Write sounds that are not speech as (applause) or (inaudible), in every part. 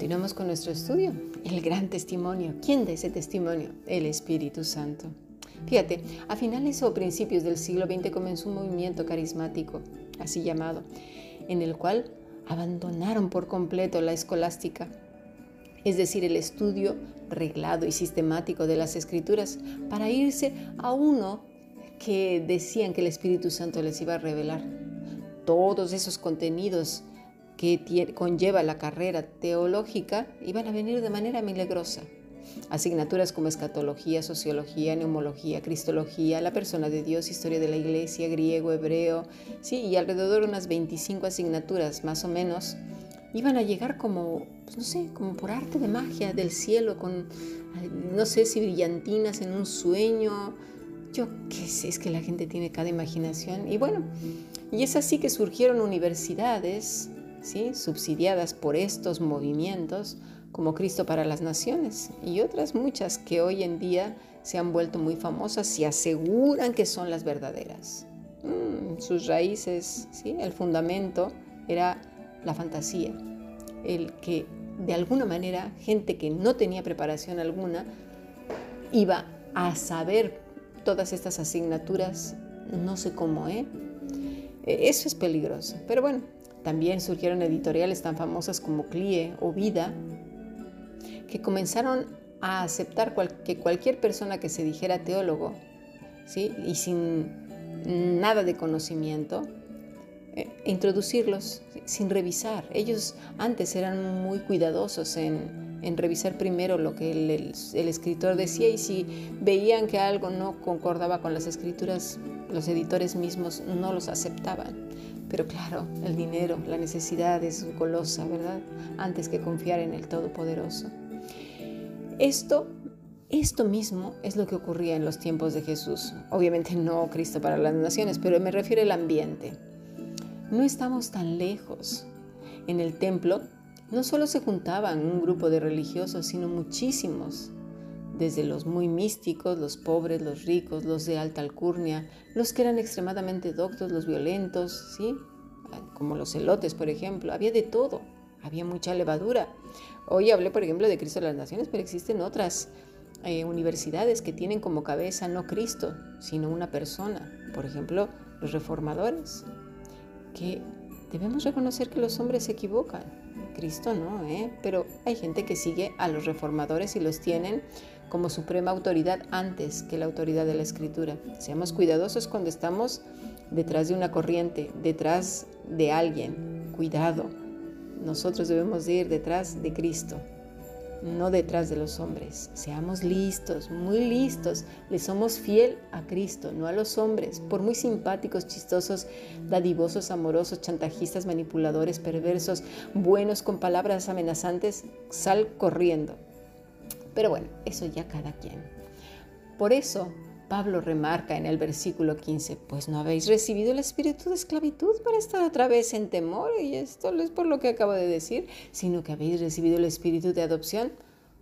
Continuamos con nuestro estudio, el gran testimonio. ¿Quién da ese testimonio? El Espíritu Santo. Fíjate, a finales o principios del siglo XX comenzó un movimiento carismático, así llamado, en el cual abandonaron por completo la escolástica, es decir, el estudio reglado y sistemático de las escrituras, para irse a uno que decían que el Espíritu Santo les iba a revelar. Todos esos contenidos que conlleva la carrera teológica iban a venir de manera milagrosa. Asignaturas como escatología, sociología, neumología, cristología, la persona de Dios, historia de la iglesia, griego, hebreo, sí, y alrededor de unas 25 asignaturas más o menos, iban a llegar como, pues no sé, como por arte de magia del cielo, con, no sé si brillantinas en un sueño, yo qué sé, es que la gente tiene cada imaginación. Y bueno, y es así que surgieron universidades subsidiadas por estos movimientos como Cristo para las Naciones y otras muchas que hoy en día se han vuelto muy famosas y aseguran que son las verdaderas. Mm, sus raíces, ¿sí? el fundamento era la fantasía, el que de alguna manera gente que no tenía preparación alguna iba a saber todas estas asignaturas, no sé cómo, ¿eh? E, eso es peligroso, pero bueno, también surgieron editoriales tan famosas como CLIE o Vida, que comenzaron a aceptar que cualquier persona que se dijera teólogo, ¿sí? y sin nada de conocimiento, eh, introducirlos sin revisar. Ellos antes eran muy cuidadosos en, revisar primero lo que el, el, escritor decía y si veían que algo no concordaba con las escrituras, los editores mismos no los aceptaban. Pero claro, el dinero, la necesidad es golosa, ¿verdad? Antes que confiar en el Todopoderoso. Esto, esto mismo es lo que ocurría en los tiempos de Jesús. Obviamente no Cristo para las naciones, pero me refiero al ambiente. No estamos tan lejos. En el templo no solo se juntaban un grupo de religiosos, sino muchísimos desde los muy místicos, los pobres, los ricos, los de alta alcurnia, los que eran extremadamente doctos, los violentos, ¿sí? como los celotes, por ejemplo, había de todo, había mucha levadura. Hoy hablé, por ejemplo, de Cristo de las Naciones, pero existen otras eh, universidades que tienen como cabeza no Cristo, sino una persona, por ejemplo, los reformadores, que debemos reconocer que los hombres se equivocan, Cristo no, ¿eh? pero hay gente que sigue a los reformadores y los tienen como suprema autoridad antes que la autoridad de la escritura. Seamos cuidadosos cuando estamos detrás de una corriente, detrás de alguien. Cuidado. Nosotros debemos ir detrás de Cristo, no detrás de los hombres. Seamos listos, muy listos. Le somos fiel a Cristo, no a los hombres. Por muy simpáticos, chistosos, dadivosos, amorosos, chantajistas, manipuladores, perversos, buenos con palabras amenazantes, sal corriendo pero bueno, eso ya cada quien. Por eso Pablo remarca en el versículo 15, pues no habéis recibido el espíritu de esclavitud para estar otra vez en temor, y esto no es por lo que acabo de decir, sino que habéis recibido el espíritu de adopción,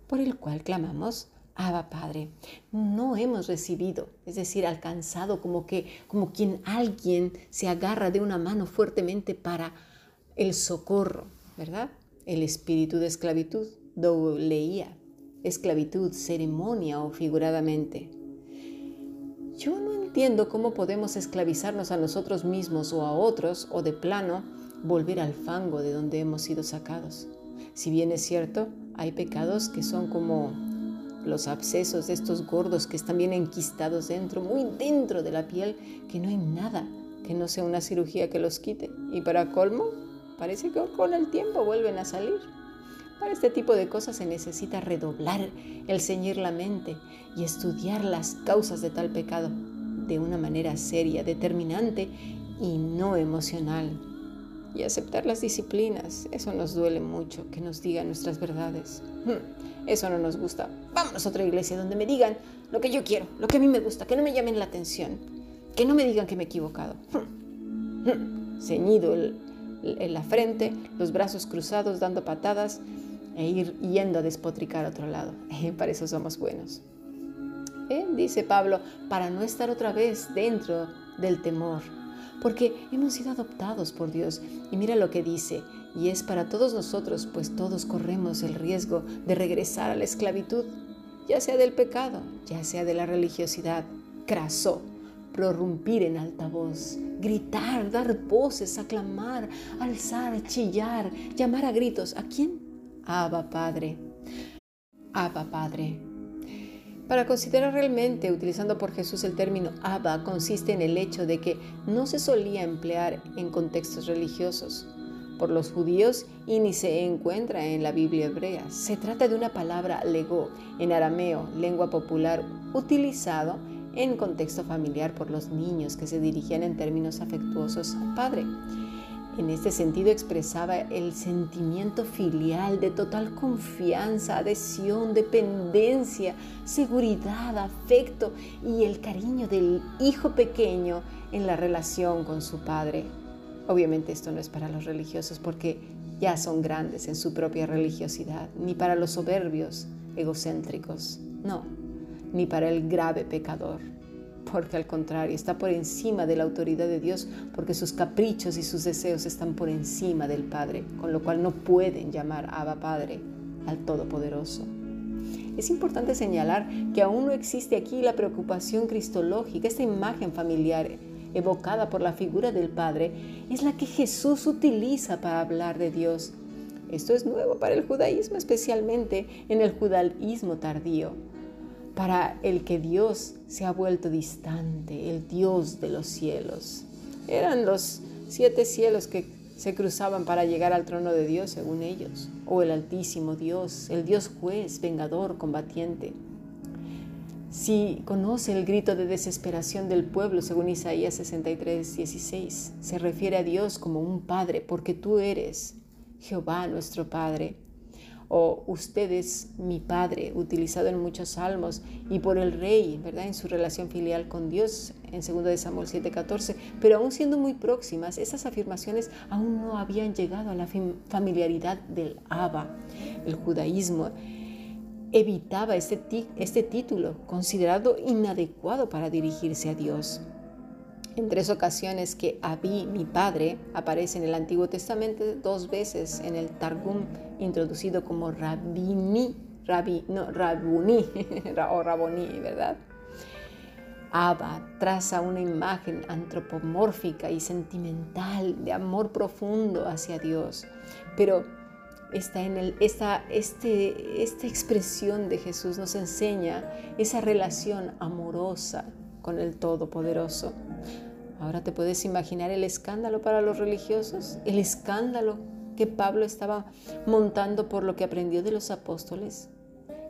por el cual clamamos, Abba Padre. No hemos recibido, es decir, alcanzado como que, como quien alguien se agarra de una mano fuertemente para el socorro, ¿verdad? El espíritu de esclavitud, leía esclavitud, ceremonia o figuradamente. Yo no entiendo cómo podemos esclavizarnos a nosotros mismos o a otros o de plano volver al fango de donde hemos sido sacados. Si bien es cierto, hay pecados que son como los abscesos de estos gordos que están bien enquistados dentro, muy dentro de la piel, que no hay nada que no sea una cirugía que los quite. Y para colmo, parece que con el tiempo vuelven a salir. Para este tipo de cosas se necesita redoblar el ceñir la mente y estudiar las causas de tal pecado de una manera seria, determinante y no emocional. Y aceptar las disciplinas, eso nos duele mucho, que nos digan nuestras verdades. Hmm, eso no nos gusta. Vamos a otra iglesia donde me digan lo que yo quiero, lo que a mí me gusta, que no me llamen la atención, que no me digan que me he equivocado. Hmm, hmm, ceñido en la frente, los brazos cruzados, dando patadas e ir yendo a despotricar a otro lado. (laughs) para eso somos buenos. ¿Eh? Dice Pablo, para no estar otra vez dentro del temor, porque hemos sido adoptados por Dios. Y mira lo que dice, y es para todos nosotros, pues todos corremos el riesgo de regresar a la esclavitud, ya sea del pecado, ya sea de la religiosidad. Crasó, prorrumpir en alta voz, gritar, dar voces, aclamar, alzar, chillar, llamar a gritos. ¿A quién? Abba Padre. Abba Padre. Para considerar realmente, utilizando por Jesús el término Abba, consiste en el hecho de que no se solía emplear en contextos religiosos por los judíos y ni se encuentra en la Biblia hebrea. Se trata de una palabra lego en arameo, lengua popular, utilizado en contexto familiar por los niños que se dirigían en términos afectuosos al padre. En este sentido expresaba el sentimiento filial de total confianza, adhesión, dependencia, seguridad, afecto y el cariño del hijo pequeño en la relación con su padre. Obviamente esto no es para los religiosos porque ya son grandes en su propia religiosidad, ni para los soberbios, egocéntricos, no, ni para el grave pecador porque al contrario, está por encima de la autoridad de Dios, porque sus caprichos y sus deseos están por encima del Padre, con lo cual no pueden llamar Abba Padre al Todopoderoso. Es importante señalar que aún no existe aquí la preocupación cristológica, esta imagen familiar evocada por la figura del Padre, es la que Jesús utiliza para hablar de Dios. Esto es nuevo para el judaísmo, especialmente en el judaísmo tardío para el que Dios se ha vuelto distante, el Dios de los cielos. Eran los siete cielos que se cruzaban para llegar al trono de Dios, según ellos, o el Altísimo Dios, el Dios juez, vengador, combatiente. Si conoce el grito de desesperación del pueblo, según Isaías 63, 16, se refiere a Dios como un Padre, porque tú eres Jehová nuestro Padre o ustedes, mi Padre, utilizado en muchos salmos, y por el Rey, ¿verdad? En su relación filial con Dios, en 2 de Samuel 7:14, pero aún siendo muy próximas, esas afirmaciones aún no habían llegado a la familiaridad del Abba. El judaísmo evitaba este, este título, considerado inadecuado para dirigirse a Dios. En tres ocasiones que Abí, mi padre, aparece en el Antiguo Testamento, dos veces en el Targum, introducido como Rabini, Rabi, no, Rabuni, (laughs) o Raboni, ¿verdad? Abba traza una imagen antropomórfica y sentimental de amor profundo hacia Dios, pero está en el, esta, este, esta expresión de Jesús nos enseña esa relación amorosa con el Todopoderoso. Ahora te puedes imaginar el escándalo para los religiosos, el escándalo que Pablo estaba montando por lo que aprendió de los apóstoles.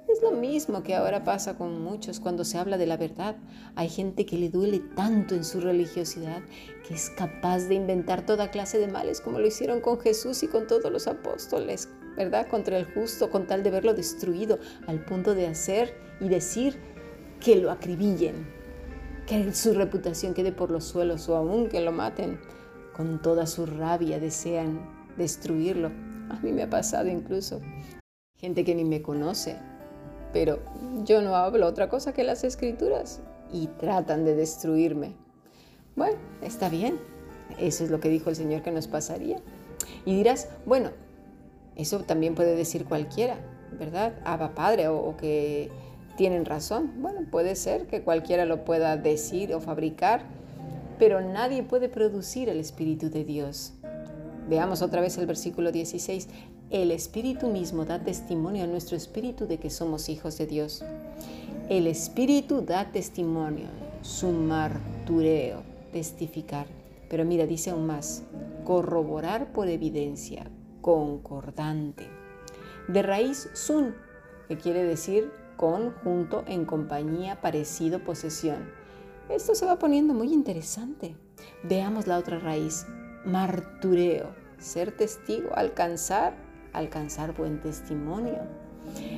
Es lo mismo que ahora pasa con muchos cuando se habla de la verdad. Hay gente que le duele tanto en su religiosidad que es capaz de inventar toda clase de males como lo hicieron con Jesús y con todos los apóstoles, ¿verdad? Contra el justo, con tal de verlo destruido, al punto de hacer y decir que lo acribillen, que su reputación quede por los suelos o aún que lo maten. Con toda su rabia desean destruirlo. A mí me ha pasado incluso. Gente que ni me conoce, pero yo no hablo otra cosa que las escrituras y tratan de destruirme. Bueno, está bien. Eso es lo que dijo el Señor que nos pasaría. Y dirás, bueno, eso también puede decir cualquiera, ¿verdad? Abba Padre o, o que tienen razón. Bueno, puede ser que cualquiera lo pueda decir o fabricar, pero nadie puede producir el Espíritu de Dios. Veamos otra vez el versículo 16. El Espíritu mismo da testimonio a nuestro Espíritu de que somos hijos de Dios. El Espíritu da testimonio, su martureo, testificar. Pero mira, dice aún más, corroborar por evidencia, concordante. De raíz sun, que quiere decir con, junto, en compañía, parecido, posesión. Esto se va poniendo muy interesante. Veamos la otra raíz, martureo, ser testigo, alcanzar, alcanzar buen testimonio.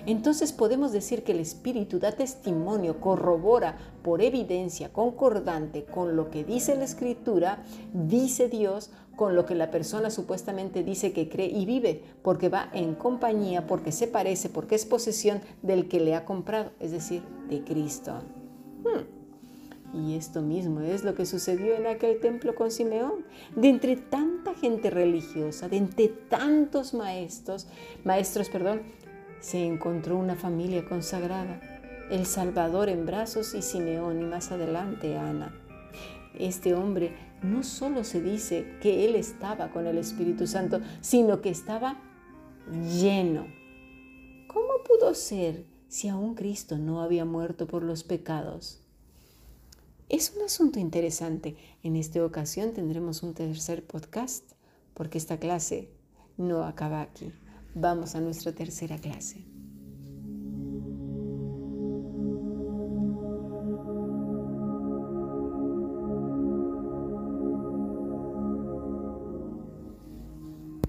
Entonces podemos decir que el Espíritu da testimonio, corrobora por evidencia concordante con lo que dice la Escritura, dice Dios, con lo que la persona supuestamente dice que cree y vive, porque va en compañía, porque se parece, porque es posesión del que le ha comprado, es decir, de Cristo. Hmm. Y esto mismo es lo que sucedió en aquel templo con Simeón. De entre tanta gente religiosa, de entre tantos maestros, maestros, perdón, se encontró una familia consagrada. El Salvador en brazos y Simeón y más adelante Ana. Este hombre no solo se dice que él estaba con el Espíritu Santo, sino que estaba lleno. ¿Cómo pudo ser si aún Cristo no había muerto por los pecados? Es un asunto interesante. En esta ocasión tendremos un tercer podcast porque esta clase no acaba aquí. Vamos a nuestra tercera clase.